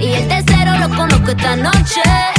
Y el tercero lo conozco esta noche.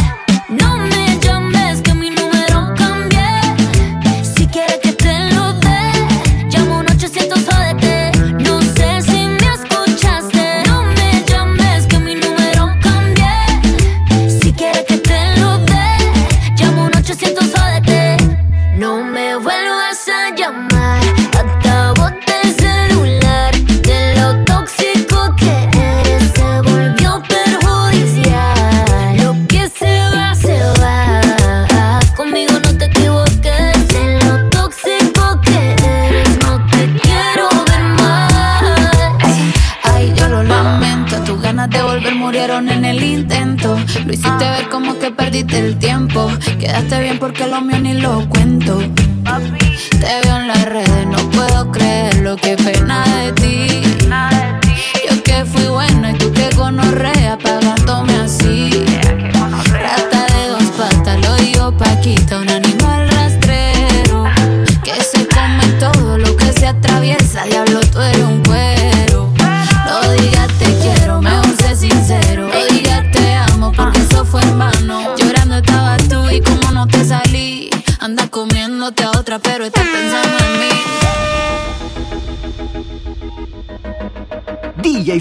que lo mío ni lo cuento.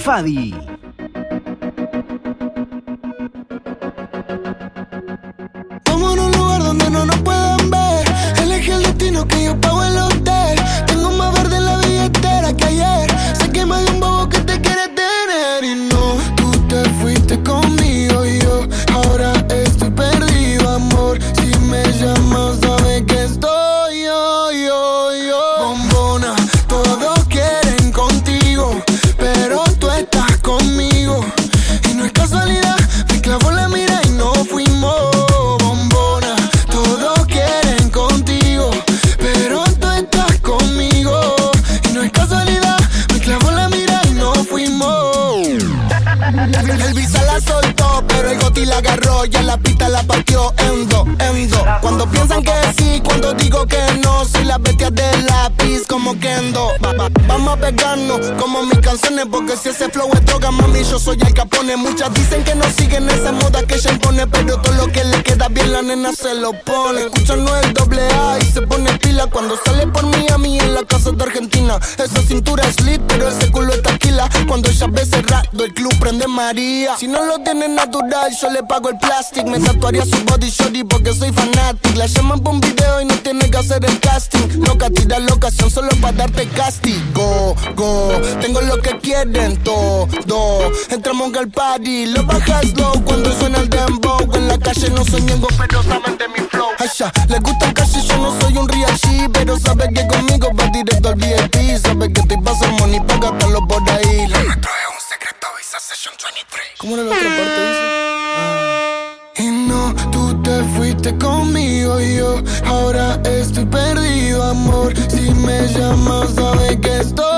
Fadi. Lo pone. Natural, yo le pago el plástico. Me tatuaría su body shorty porque soy fanático. La llaman por un video y no tiene que hacer el casting. Loca, tira la ocasión solo para darte castigo. Go, tengo lo que quieren todo. Entramos al party, lo bajas low cuando suena el dembow. En la calle no soy ñengo, pero saben de mi flow. Asha, les gusta casi, yo no soy un real G, pero sabe que conmigo va directo al VIP. Sabe que te pasa money para gastarlo por ahí. ¿Cómo era la otra parte? Ah. Y no, tú te fuiste conmigo y yo ahora estoy perdido, amor. Si me llamas, sabes que estoy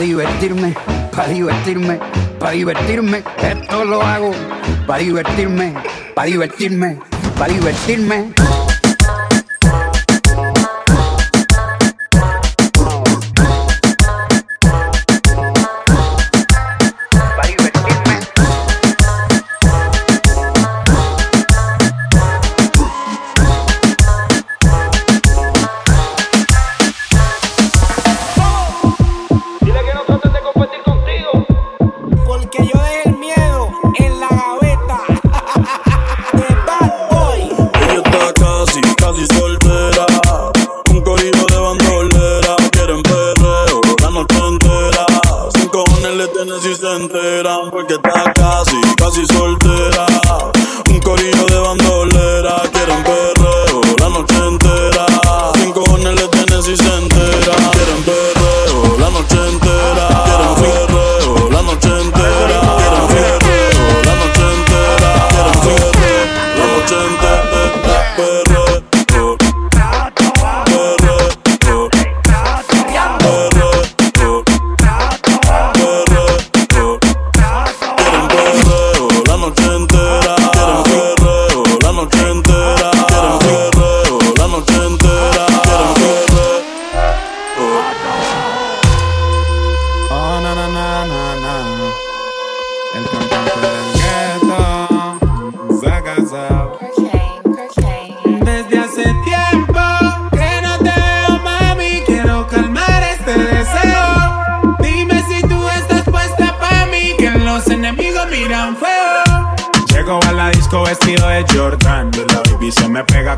para divertirme, para divertirme, para divertirme. Esto lo hago para divertirme, para divertirme, para divertirme. Que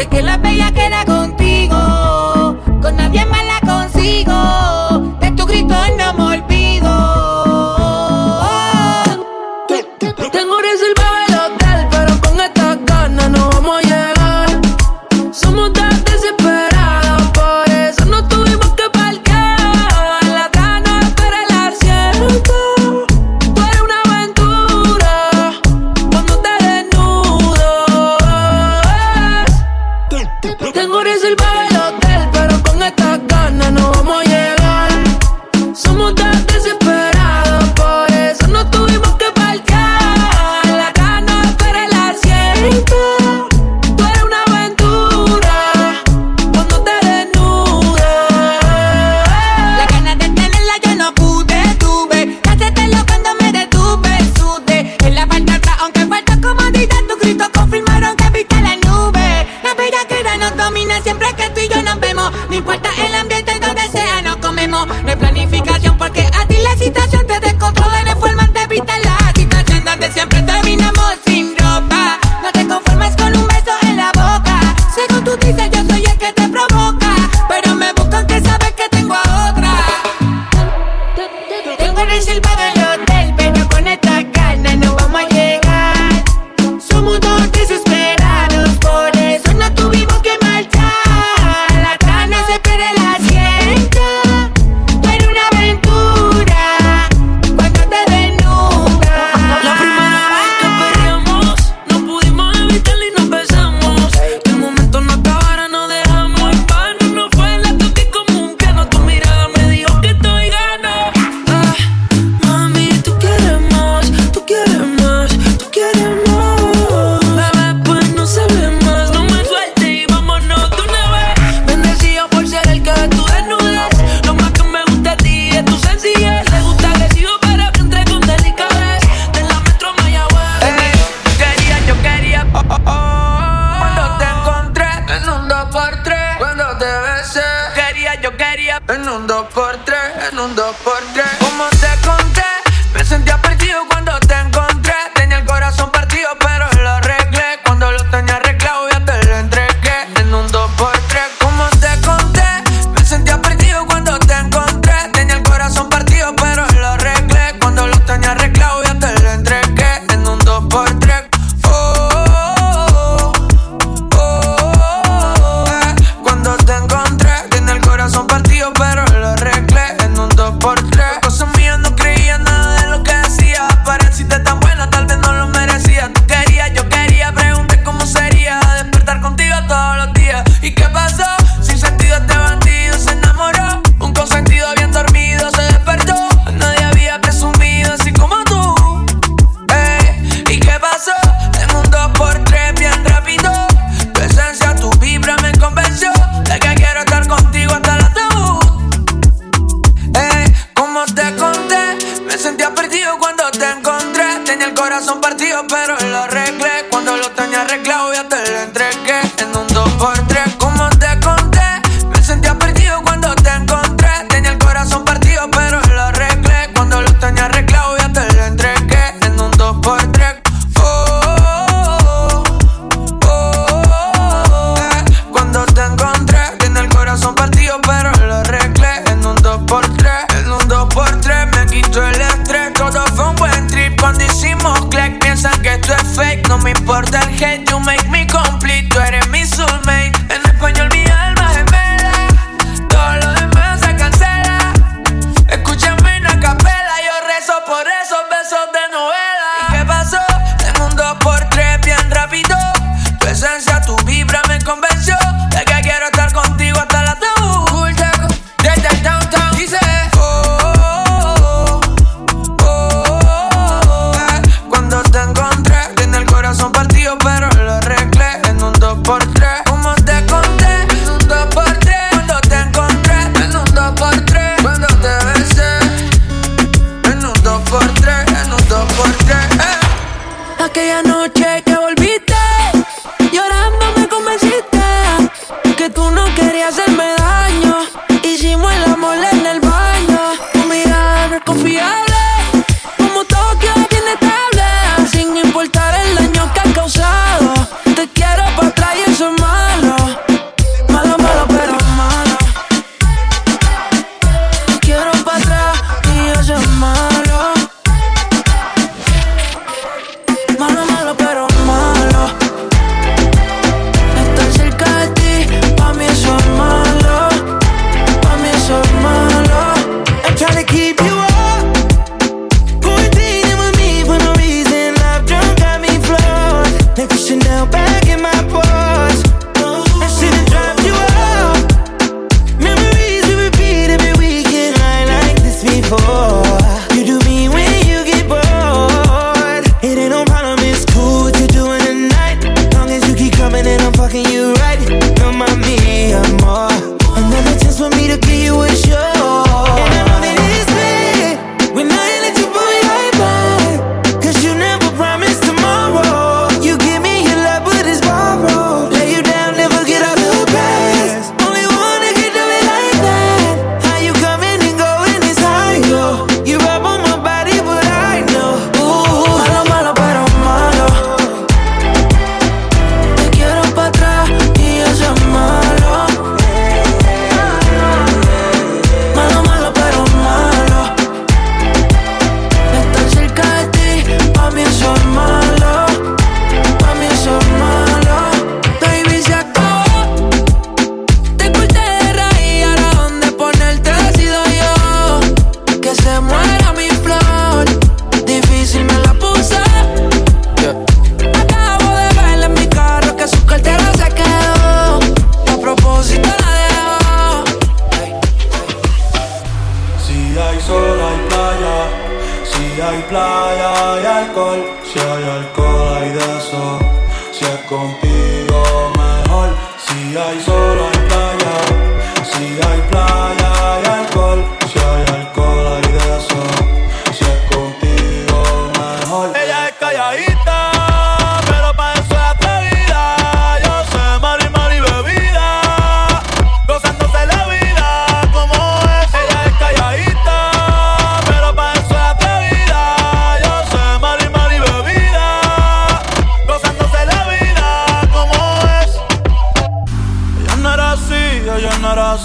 Tengo reservado el hotel, pero con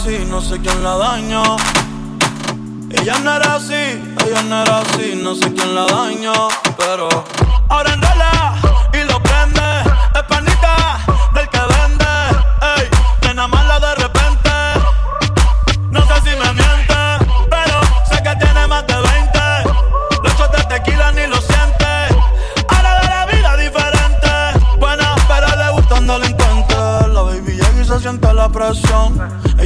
así, no sé quién la dañó. Ella no era así, ella no era así, no sé quién la dañó. Pero ahora andala y lo prende. Es panita del que vende. Ey, nena mala de repente. No sé si me miente, pero sé que tiene más de 20. Los shots de tequila ni lo siente. Ahora de la vida diferente. Buena, pero le gustan delincuentes. La baby llega y se siente la presión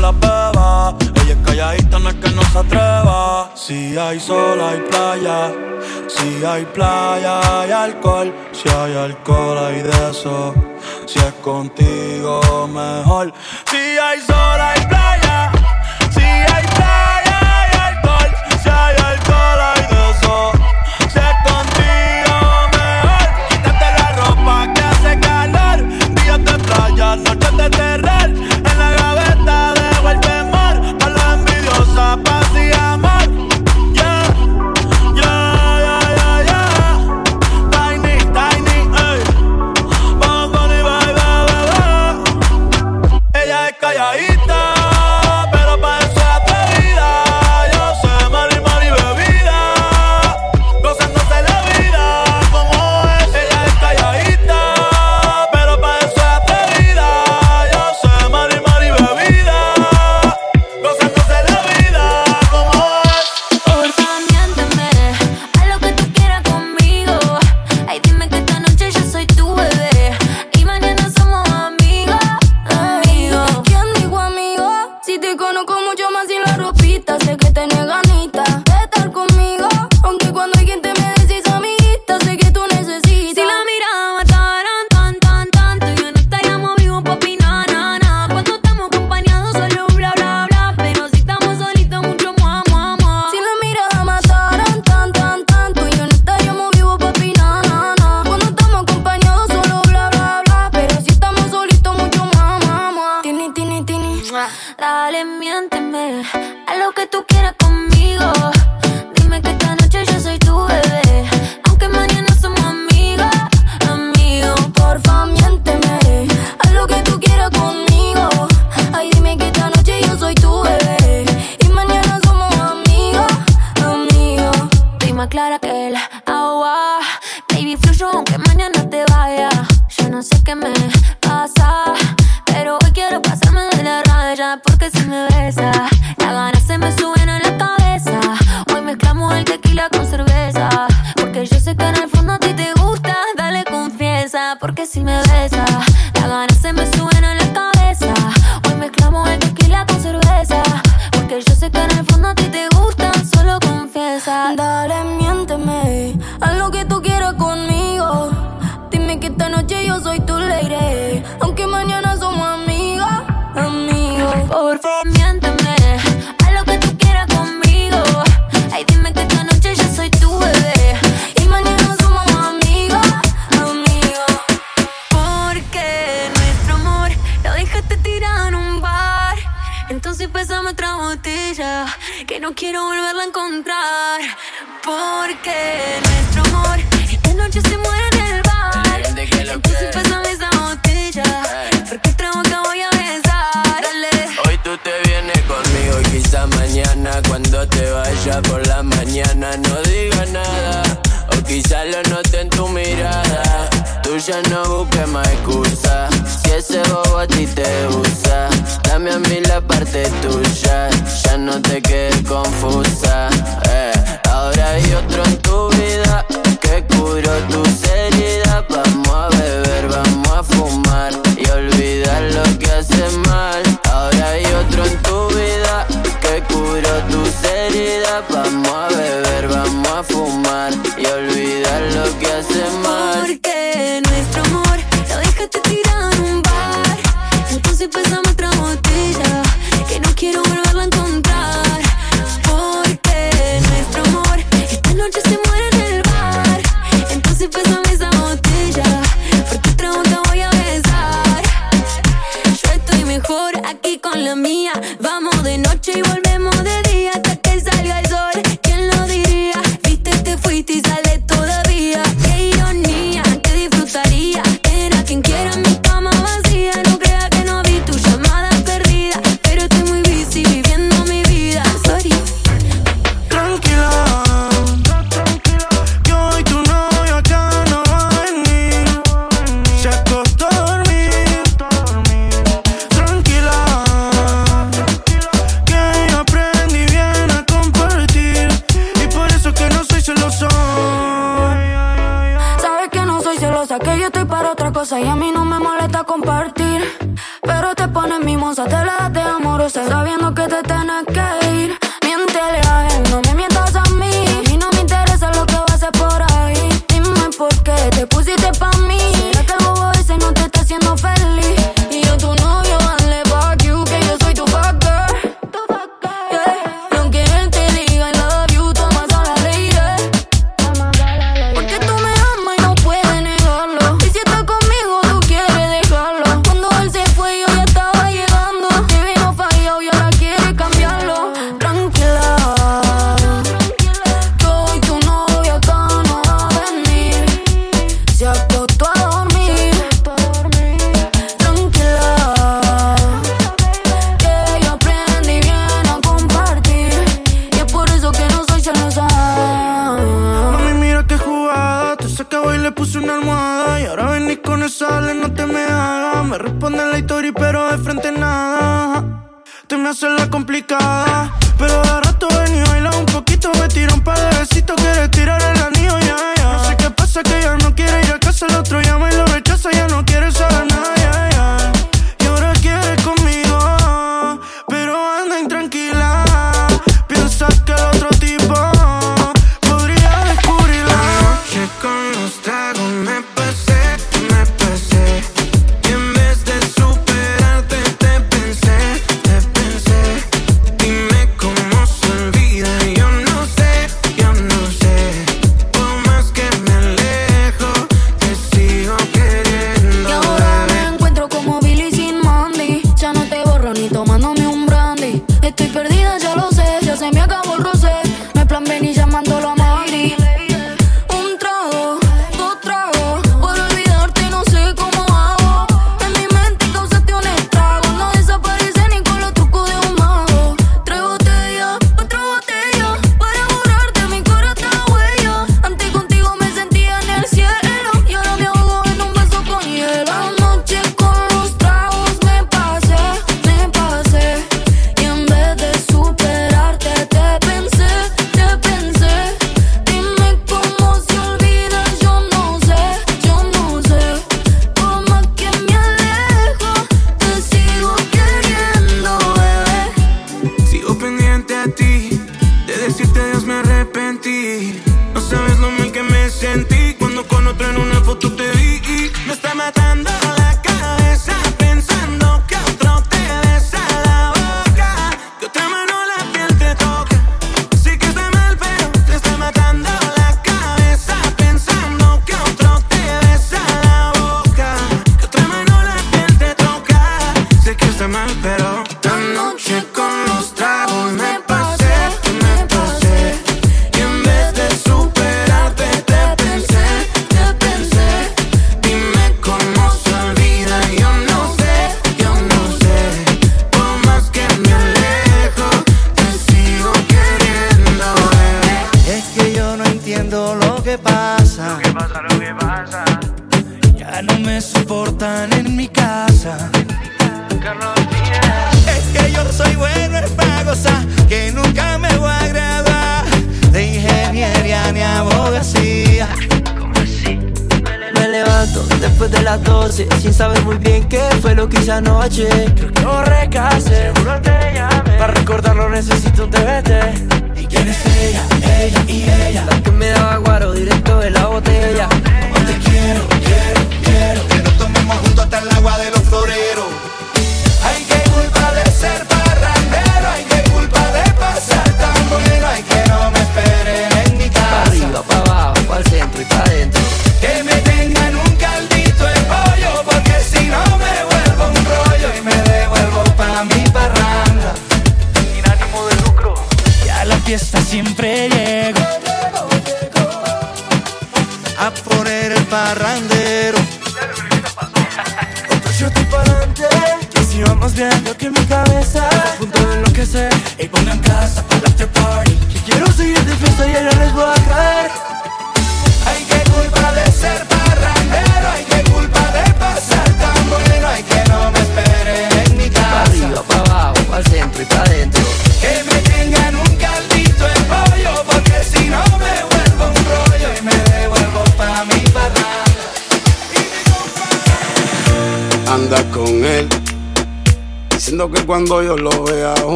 la beba. Ella es calladita, no es que no se atreva. Si hay sol, hay playa. Si hay playa, hay alcohol. Si hay alcohol, hay de eso. Si es contigo, mejor.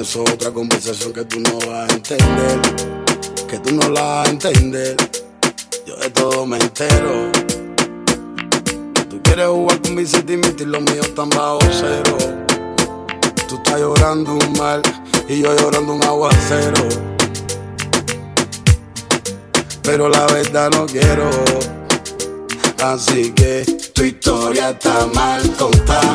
eso es otra conversación que tú no vas a entender. Que tú no la vas a entender. Yo de todo me entero. Tú quieres jugar con mi sentimientos y los míos están bajo cero. Tú estás llorando un mal y yo llorando un aguacero. Pero la verdad no quiero. Así que tu historia está mal contada.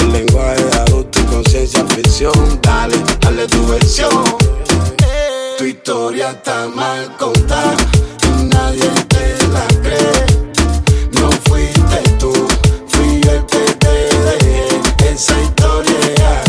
un lenguaje adulto y conciencia ficción. Dale, dale tu versión. Tu historia está mal contada y nadie te la cree. No fuiste tú, fui yo el que te dejé. Esa historia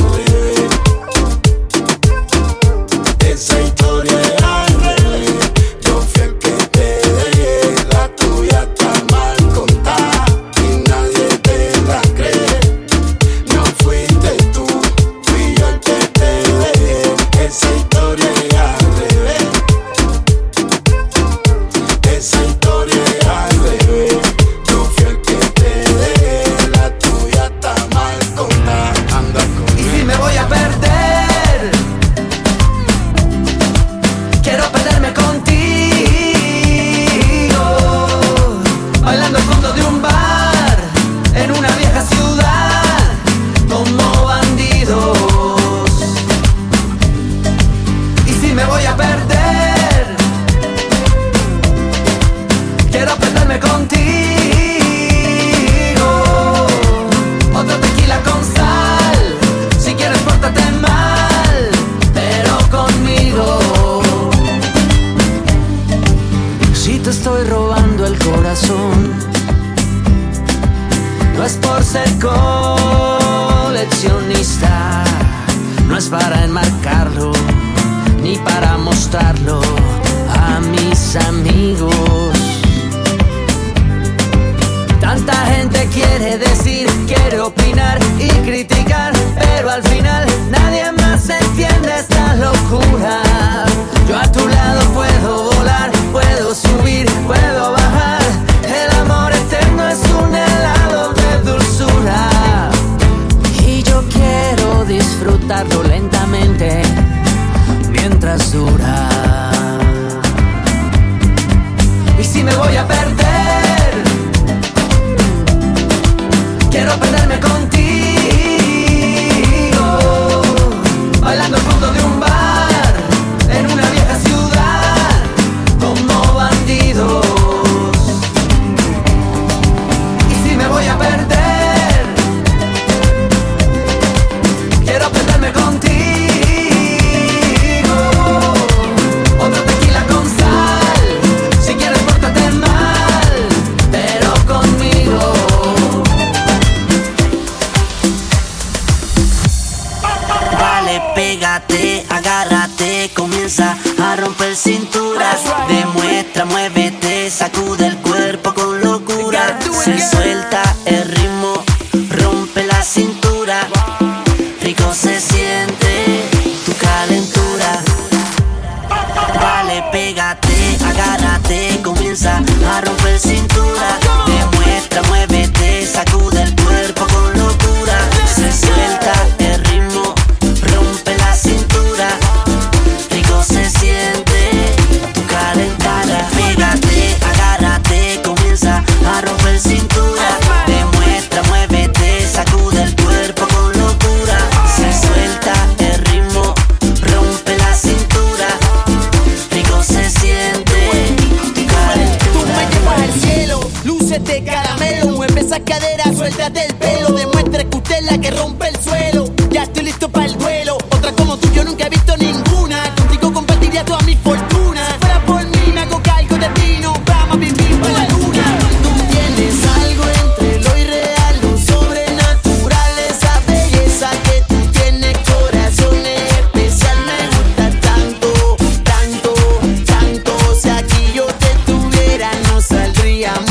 Yeah.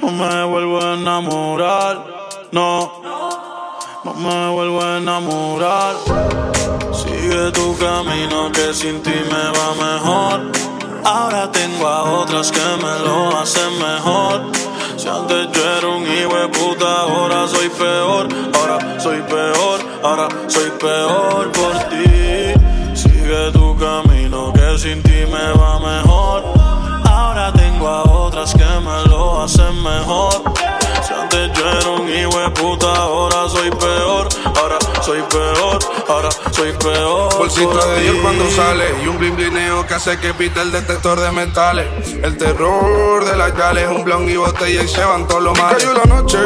No me vuelvo a enamorar, no, no me vuelvo a enamorar. Sigue tu camino que sin ti me va mejor. Ahora tengo a otras que me lo hacen mejor. Si antes yo era un hijo de puta, ahora soy peor. Ahora soy peor, ahora soy peor por ti. Hacen mejor. Si antes yo era un hijo de puta, ahora soy peor. Ahora soy peor, ahora soy peor. Bolsito por de Dios ti. cuando sale y un blin blineo que hace que pita el detector de metales. El terror de las gales, un blon y botella y se van todos los males. Cayó la noche,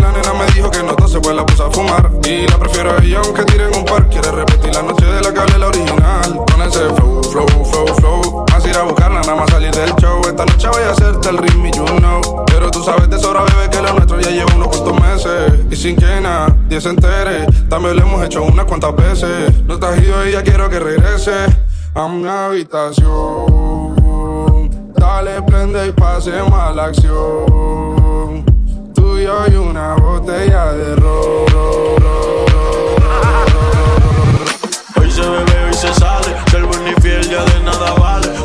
la nena me dijo que no tose, pues la puse a fumar. Y la prefiero a ella aunque tiren un par. Quiere repetir la noche de la cable, la original. Con ese flow, flow, flow, flow. A buscarla, nada más salir del show. Esta noche voy a hacerte el ritmo y you know. Pero tú sabes de sobra, bebé, que lo nuestro ya lleva unos cuantos meses. Y sin que nadie se entere, también lo hemos hecho unas cuantas veces. No estás ido y ya quiero que regrese a mi habitación. Dale, prende y pasemos a la acción. Tú y yo y una botella de ron. se bebe, hoy se sale. Ser buen y fiel ya de nada vale.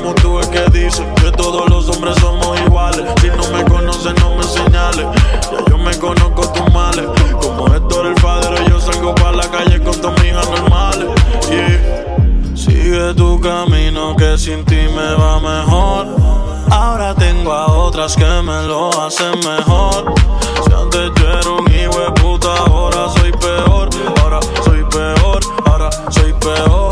Como tú es que dicen que todos los hombres somos iguales. Si no me conoces, no me señales. Ya yo me conozco tus males. Como Héctor el padre, yo salgo para la calle con tus hijas normales. Yeah. Sigue tu camino que sin ti me va mejor. Ahora tengo a otras que me lo hacen mejor. Si antes yo era un hijo puta, ahora soy peor. Ahora soy peor, ahora soy peor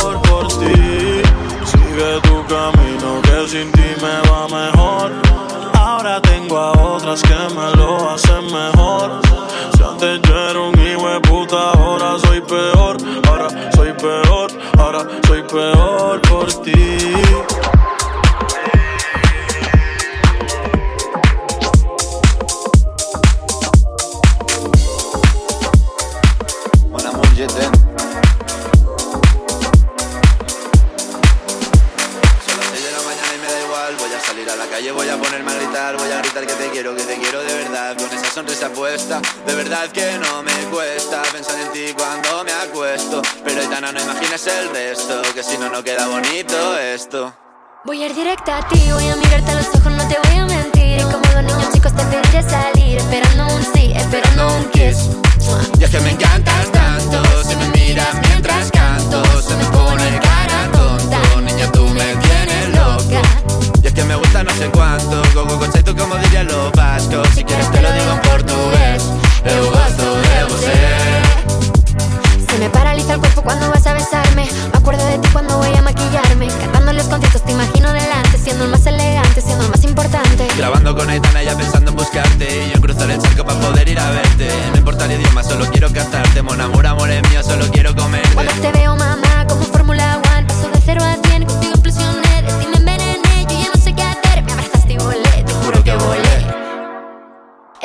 peor salir a la calle, voy a ponerme a gritar. Voy a gritar que te quiero, que te quiero de verdad. Con esa sonrisa puesta, de verdad que no me cuesta pensar en ti cuando me acuesto. Pero Aitana, no imagines el resto, que si no, no queda bonito esto. Voy a ir directa a ti, voy a mirarte a los ojos, no te voy a mentir. Y como los niños chicos te pediré salir, esperando un sí, esperando un kiss. Y es que me encantas tanto, si me miras mientras canto, se me no sé cuánto, go go go, tú como diría los vascos. Si quieres te lo digo en portugués, eu gosto de você. Se me paraliza el cuerpo cuando vas a besarme. Me acuerdo de ti cuando voy a maquillarme. Cantando los conciertos te imagino delante, siendo el más elegante, siendo el más importante. Grabando con Aitana ya pensando en buscarte Y yo cruzar el charco para poder ir a verte No importa el idioma, solo quiero cantarte Mon amor, amor es mío, solo quiero comerte Cuando te veo, mamá, como Fórmula One, paso de cero a cien,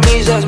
camisas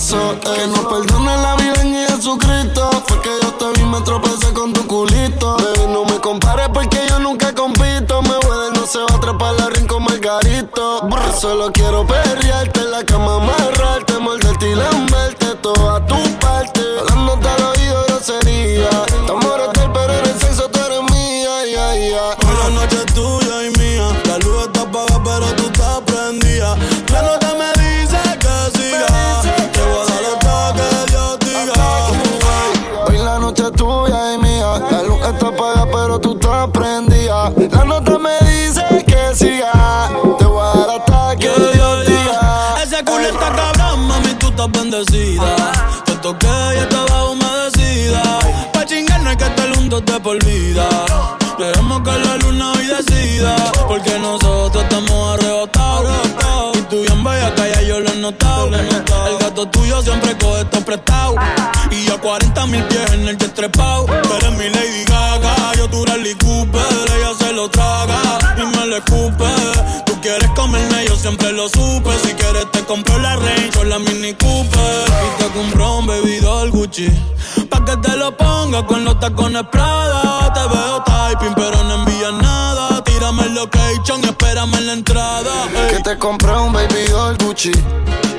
Chicloso. Que nos perdone la vida en Jesucristo. Fue que yo te vi, me tropecé con tu culito. No me compares porque yo nunca compito. Me voy no se va a trepar la rincón Margarito. Yo solo quiero perrearte en la cama, amarrarte, morderte y de por vida. Dejemos que la luna hoy decida. Porque nosotros estamos arrebatados. Y tú bien bella, calla, yo lo he notado. El gato tuyo siempre coge estos prestados. Y a 40 mil pies en el jet trepado. Tú eres mi Lady Gaga, yo tu Rally Cooper. Ella se lo traga y me lo escupe. Tú quieres comerme, yo siempre lo supe. Si quieres te compro la Range o la Mini Cooper. Y te compro un bebidor Gucci. Que te lo ponga con los tacones Prada. Te veo typing, pero no envías nada. Tírame el location y espérame en la entrada. ey. Que te compré un baby doll Gucci.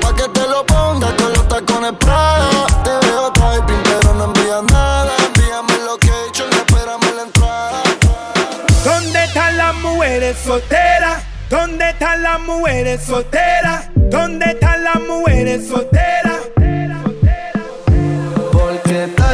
Pa' que te lo pongas con los tacones Prada. Te veo typing, pero no envías nada. Envíame el location y espérame en la entrada. ¿Dónde están las mujeres solteras? ¿Dónde están las mujeres solteras? ¿Dónde están las mujeres solteras?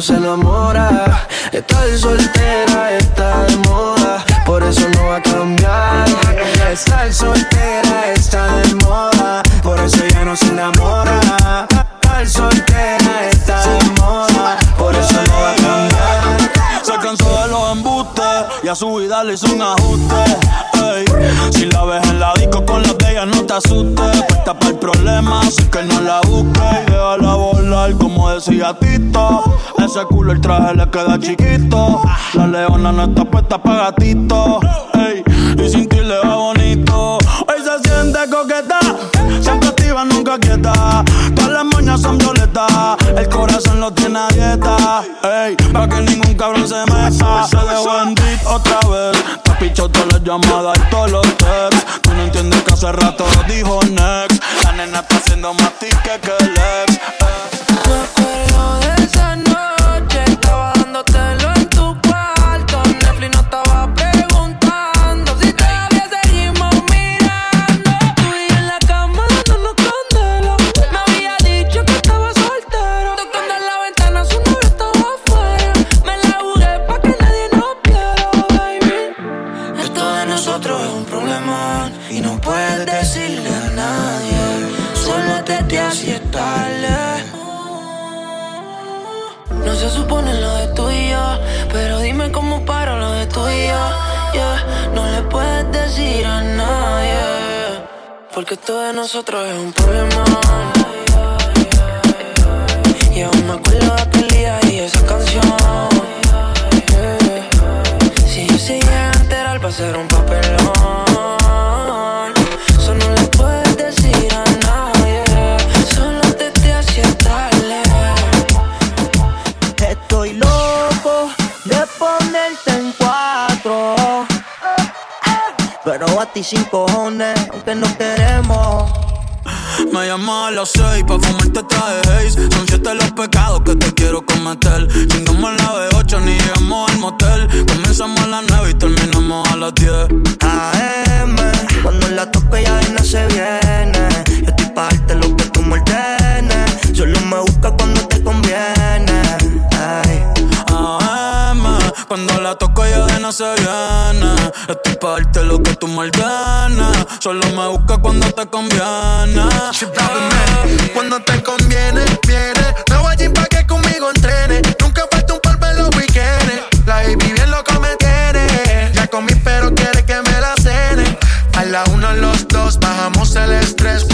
Se enamora. Estar soltera está de moda, por eso no va a cambiar. Estar soltera está de moda, por eso ya no se enamora. Estar soltera está de moda, por eso no va a cambiar. Se cansó de los embustes y a su vida le hizo un ajuste. Si la ves en la te asustes. Puesta el problema, así que no la busques. Déjala volar, como decía Tito. Ese culo el traje le queda chiquito. La leona no está puesta para gatito. ey. Y sin ti le va bonito. Hoy se siente coqueta, siempre activa, nunca quieta. Todas las moñas son violetas, el corazón lo tiene a dieta. Ey, pa' que ningún cabrón se meta. Se dejó en otra vez. Te ha todas las llamadas y todos los texts. Hace rato dijo next. La nena está haciendo más tique que el paro lo de tú y yo. Yeah, no le puedes decir a nadie, porque esto de nosotros es un problema. Y aún me acuerdo de aquel día y esa canción. Si yo se llega a enterar, va a ser un papelón. Pero a ti sin cojones, aunque no queremos. Me llama a las seis pa' fumarte traje haze Son siete los pecados que te quiero cometer Chingamos a la B8 ni llegamos al motel Comenzamos a las nueve y terminamos a las 10 AM, cuando la toco ya no se viene. Yo estoy pa' darte lo que tú me ordenes. Solo me busca cuando te conviene. Cuando la toco ya de no se viene Estoy pa' darte lo que tú me ordenes Solo me busca cuando te conviene Cuando te conviene, viene. No voy a pa' que conmigo entrene. Nunca falta un polvo en los weekends. La baby bien loco me tiene. Ya comí, pero quiere que me la cene. A la uno, los dos, bajamos el estrés.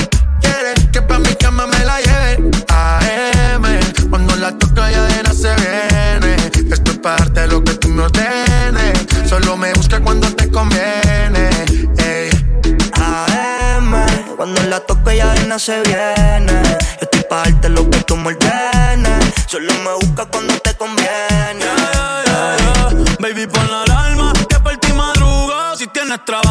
La toco ya de no se viene. Esto es pa' darte lo que tú me ordenes. Solo me busca cuando te conviene. Ey. AM, cuando la toco ella de no se viene. Yo estoy pa' darte lo que tú me ordenes. Solo me busca cuando te conviene. Baby, pon la alarma que por ti madruga. Si tienes trabajo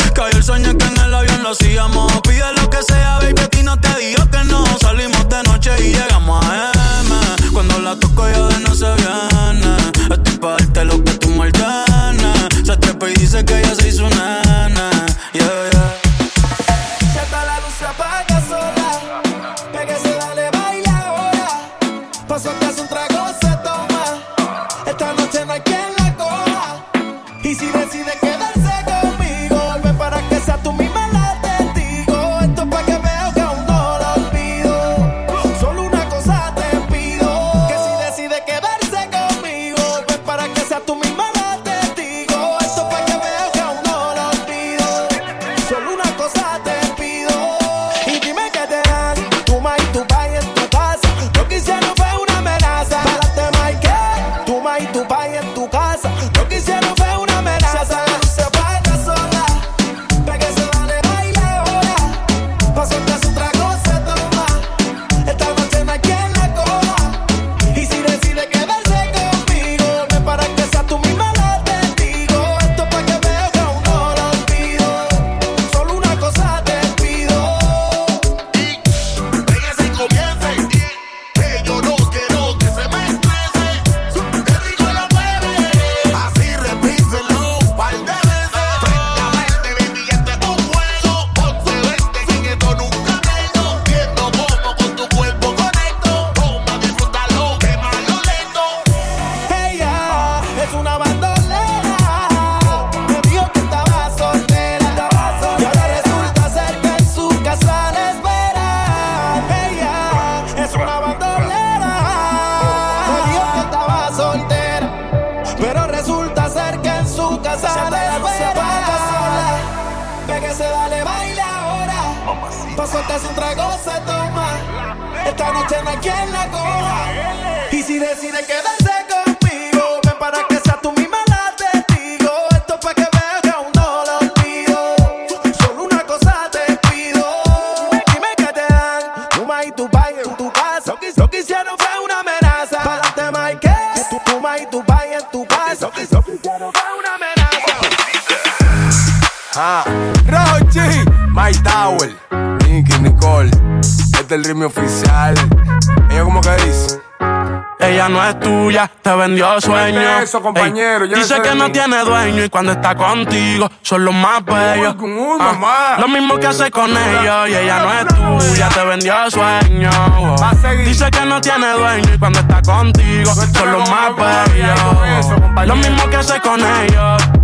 Cayó el sueño que en el avión lo hacíamos. Pide lo que sea, baby, a ti no te digo que no. Salimos de noche y llegamos a M. Cuando la toco ya de no se viene. Estoy pa' darte lo que tú me. Se trepa y dice que ya se hizo nena. Eso, compañero, Ey, llévese dice que no tiene dueño y cuando está contigo son los más bellos. Ah, lo mismo que hace con ellos y ella no es tuya, te vendió sueño. A seguir. Dice que no tiene dueño y cuando está contigo son los más bellos. Lo mismo que hace con ellos.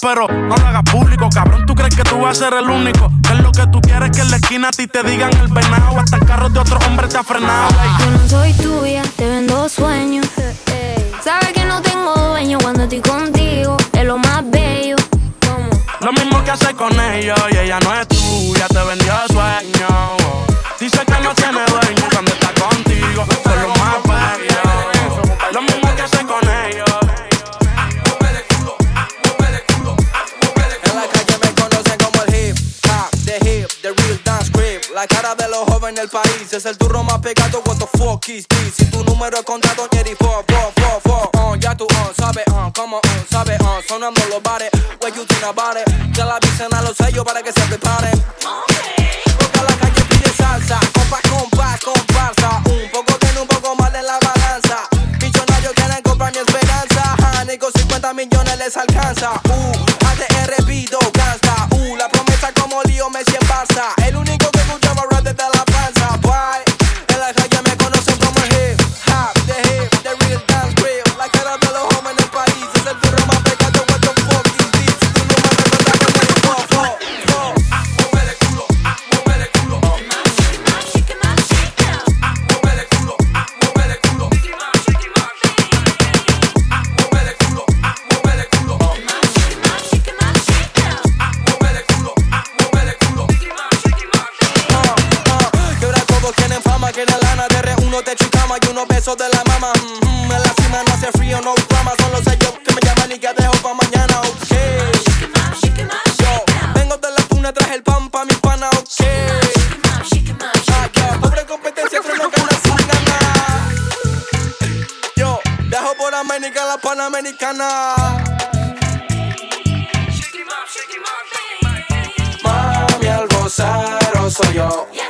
pero no lo hagas público. Cabrón, tú crees que tú vas a ser el único. Que es lo que tú quieres que en la esquina a ti te digan el venado. Hasta el carro de otro hombre te ha frenado. ey. Yo no soy tuya, te vendo sueños. Sabes que no tengo dueño cuando estoy contigo. Es lo más bello. Lo mismo que hace con ellos y ella no es tuya, te vendió jóvenes del país es el turro más pegado. What the fuck is this? Si tu número es contado, Jerry, fo, fo, fo, fo. Uh, ya tú, uh, sabes, uh, como, uh, sabes, uh, sonando los bares. What you think about it? Ya la avisen a los sellos para que se preparen. Porque la calle pide salsa, compa, compa, comparsa. Un poco tiene un poco más de la balanza. Millonarios quieren comprar mi esperanza. Ja, Nico, 50 millones les alcanza. Uh, unos besos de la mama. Mhm, En la cima no hace frío, no drama, son los sellos que me llaman y que dejo pa' mañana, ok. Yo vengo de la tuna, traje el pan pa' mi pana, ok. Ah, yo, pobre competencia, pero no gana sin ganar. Yo dejo por América la panamericana. Mami, al soy yo.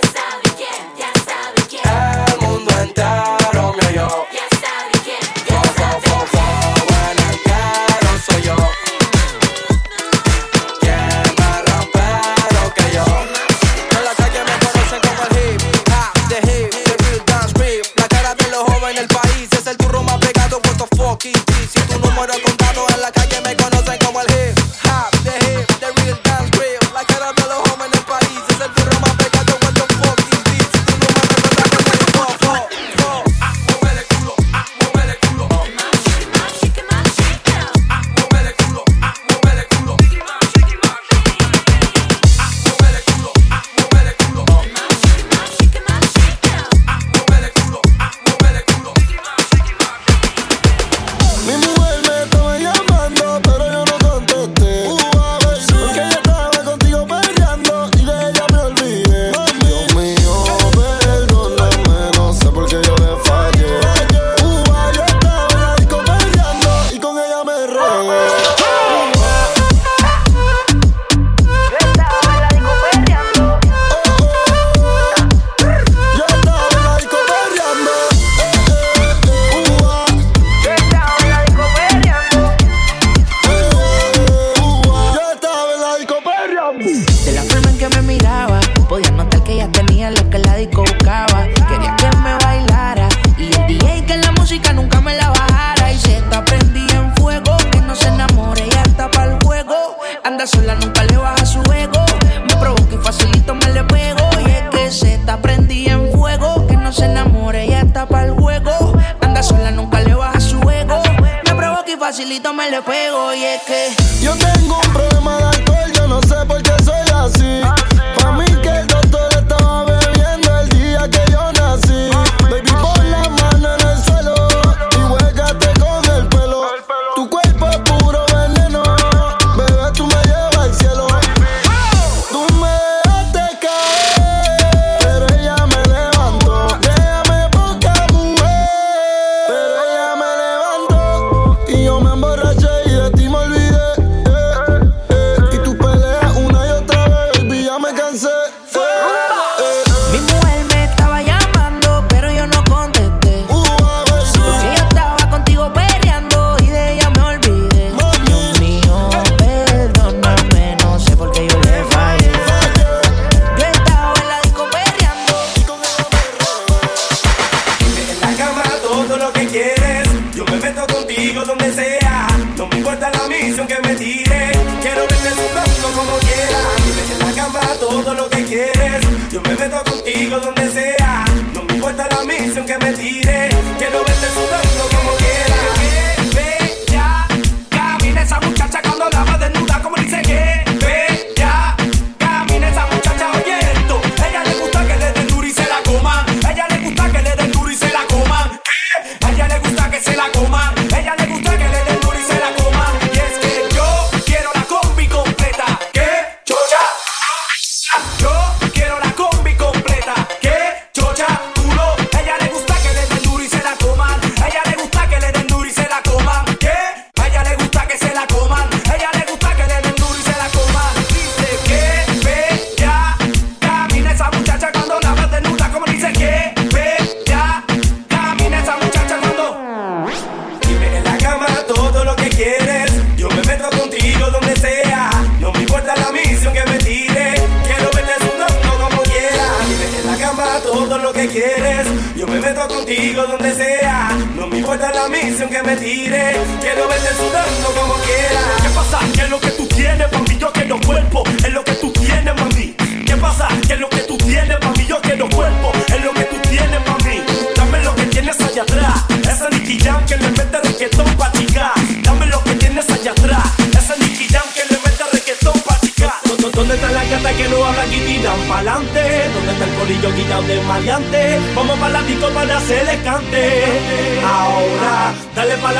me le pego y es que yo tengo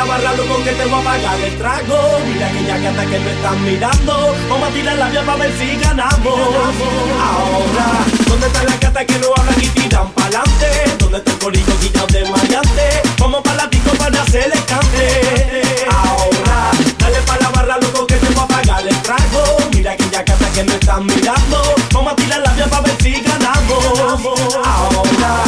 la barra, que te voy a pagar el trago. Mira que ya que hasta que me están mirando, vamos a tirar la vía para ver si ganamos. Ahora, ¿dónde están las gatas que no hablan y tiran pa'lante? ¿Dónde está el corillo guillado de mayante? Vamos para la disco para hacer el cante. Ahora, dale para la barra, loco, que te voy a pagar el trago. Mira que ya que hasta que me están mirando, vamos a tirar la vía para ver si ganamos. Ahora,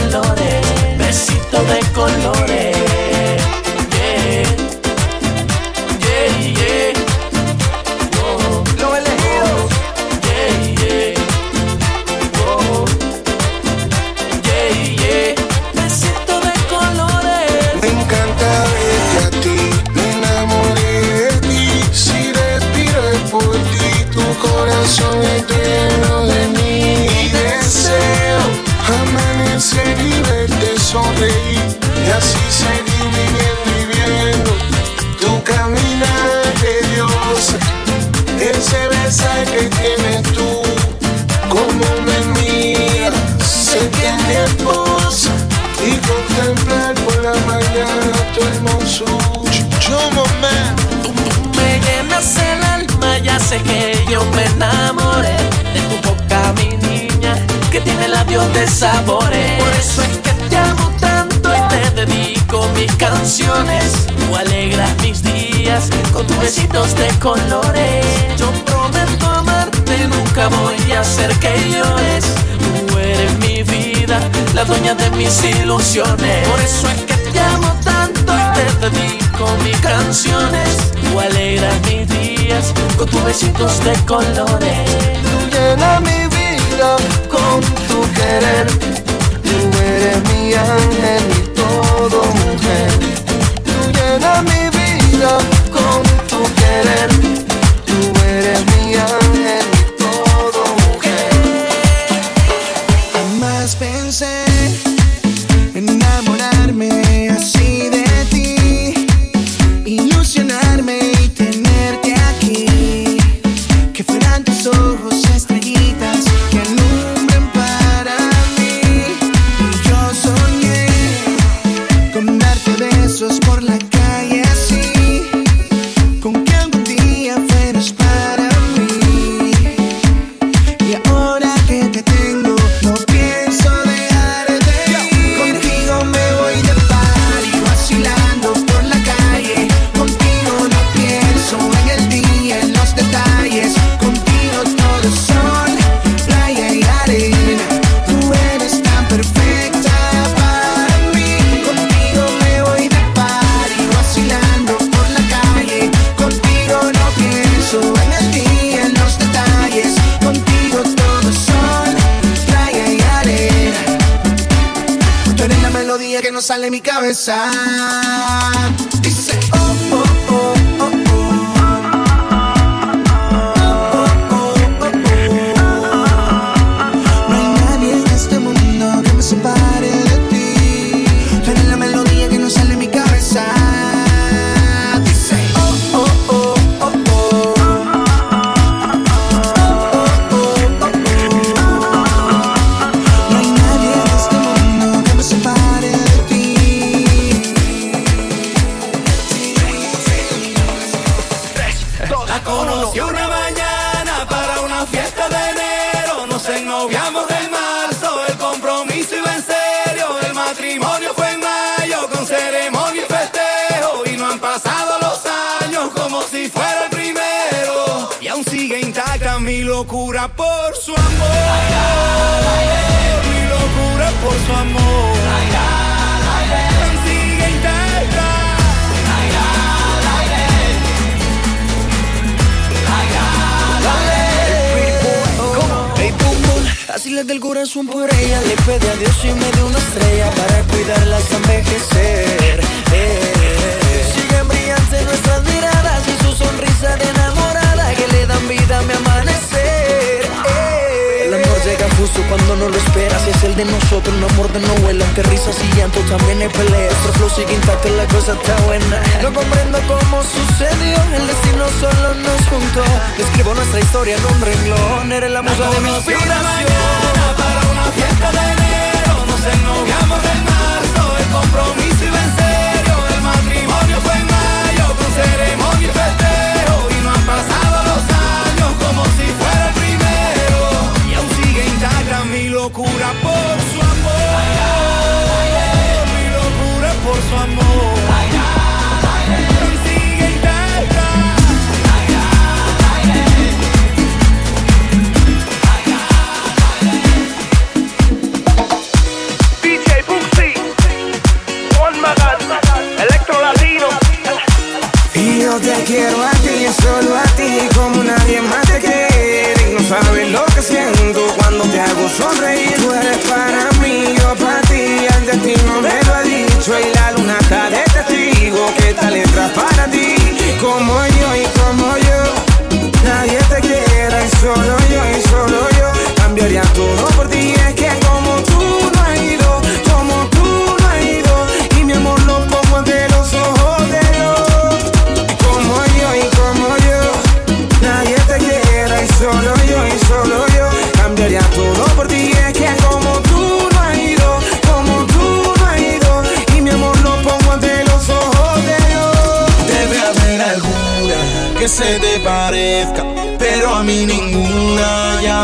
colores, besito de colores. ese nivel de y así seguir viviendo y viendo tu caminar de Dios. Ese mensaje que tienes tú, como me miras, se tiene esposa y contemplar por la mañana tu hermosura. Chumo, man. Me llenas el alma, ya sé que yo me enamoré tiene labios de sabores. Por eso es que te amo tanto y te dedico mis canciones. Tú alegras mis días con tus besitos de colores. Yo prometo amarte, nunca voy a hacer que llores. Tú eres mi vida, la dueña de mis ilusiones. Por eso es que te amo tanto y te dedico mis canciones. Tú alegras mis días con tus besitos de colores. Tú llenas mi vida con tu querer. Tú eres mi ángel y todo mujer. Tú llenas mi vida con tu querer.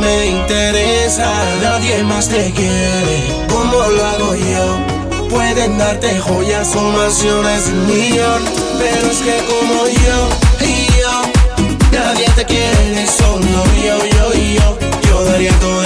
me interesa, nadie más te quiere. Como lo hago yo? Pueden darte joyas o mansiones un millón, pero es que como yo yo, nadie te quiere, solo yo, yo yo. Yo daría todo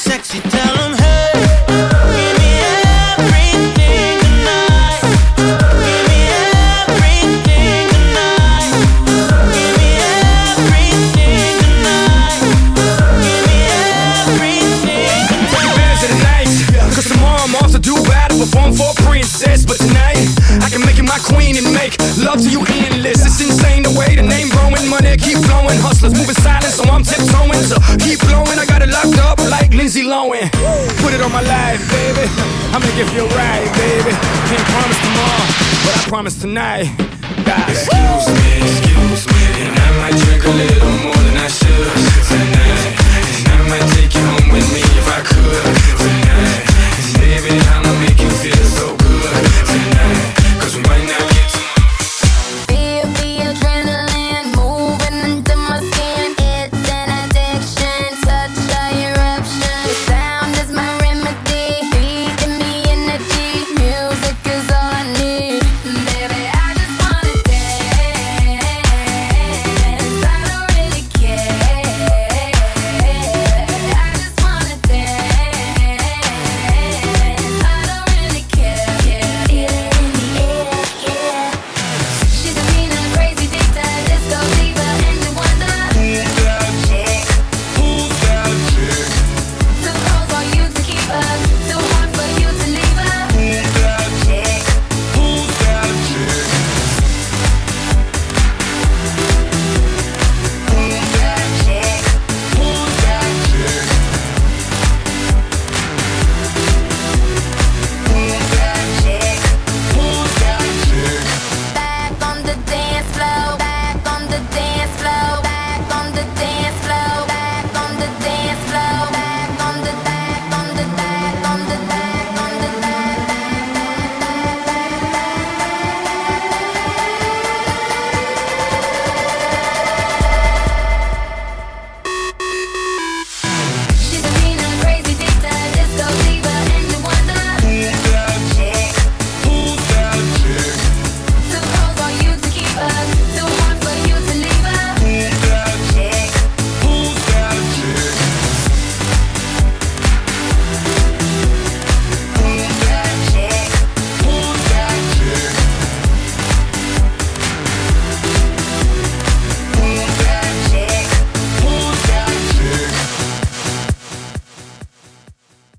sexy, tell them, hey, give me everything tonight. Give me everything tonight. Give me everything tonight. Give me everything the tomorrow I'm perform for a princess. But tonight, I can make you my queen and make love to you endless. It's insane the way the name growing, money keep flowing, hustlers moving Lowen. Put it on my life, baby. I'ma give you a ride, baby. Can't promise tomorrow, but I promise tonight. God. Excuse me, excuse me, and I might drink a little more than I should tonight. And I might take you home with me if I could tonight. And baby, I'ma make you feel so good tonight.